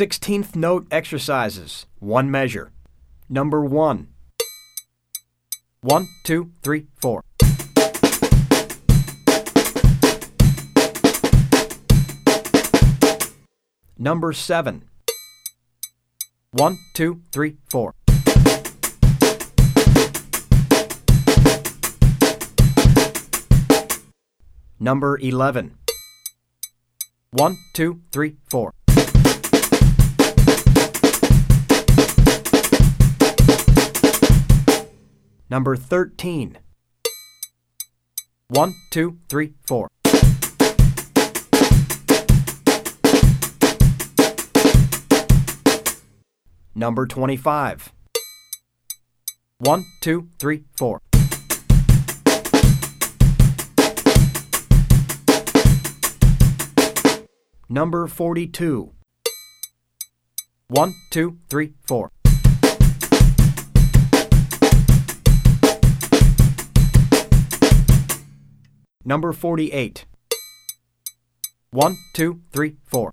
16th note exercises, one measure. Number one. One, two, three, four. Number seven. One, two, three, four. Number 11. One, two, three, four. Number 13. One, two, three, four. Number 25. One, two, three, four. Number 42. One, two, three, four. Number 48. One, two, three, four.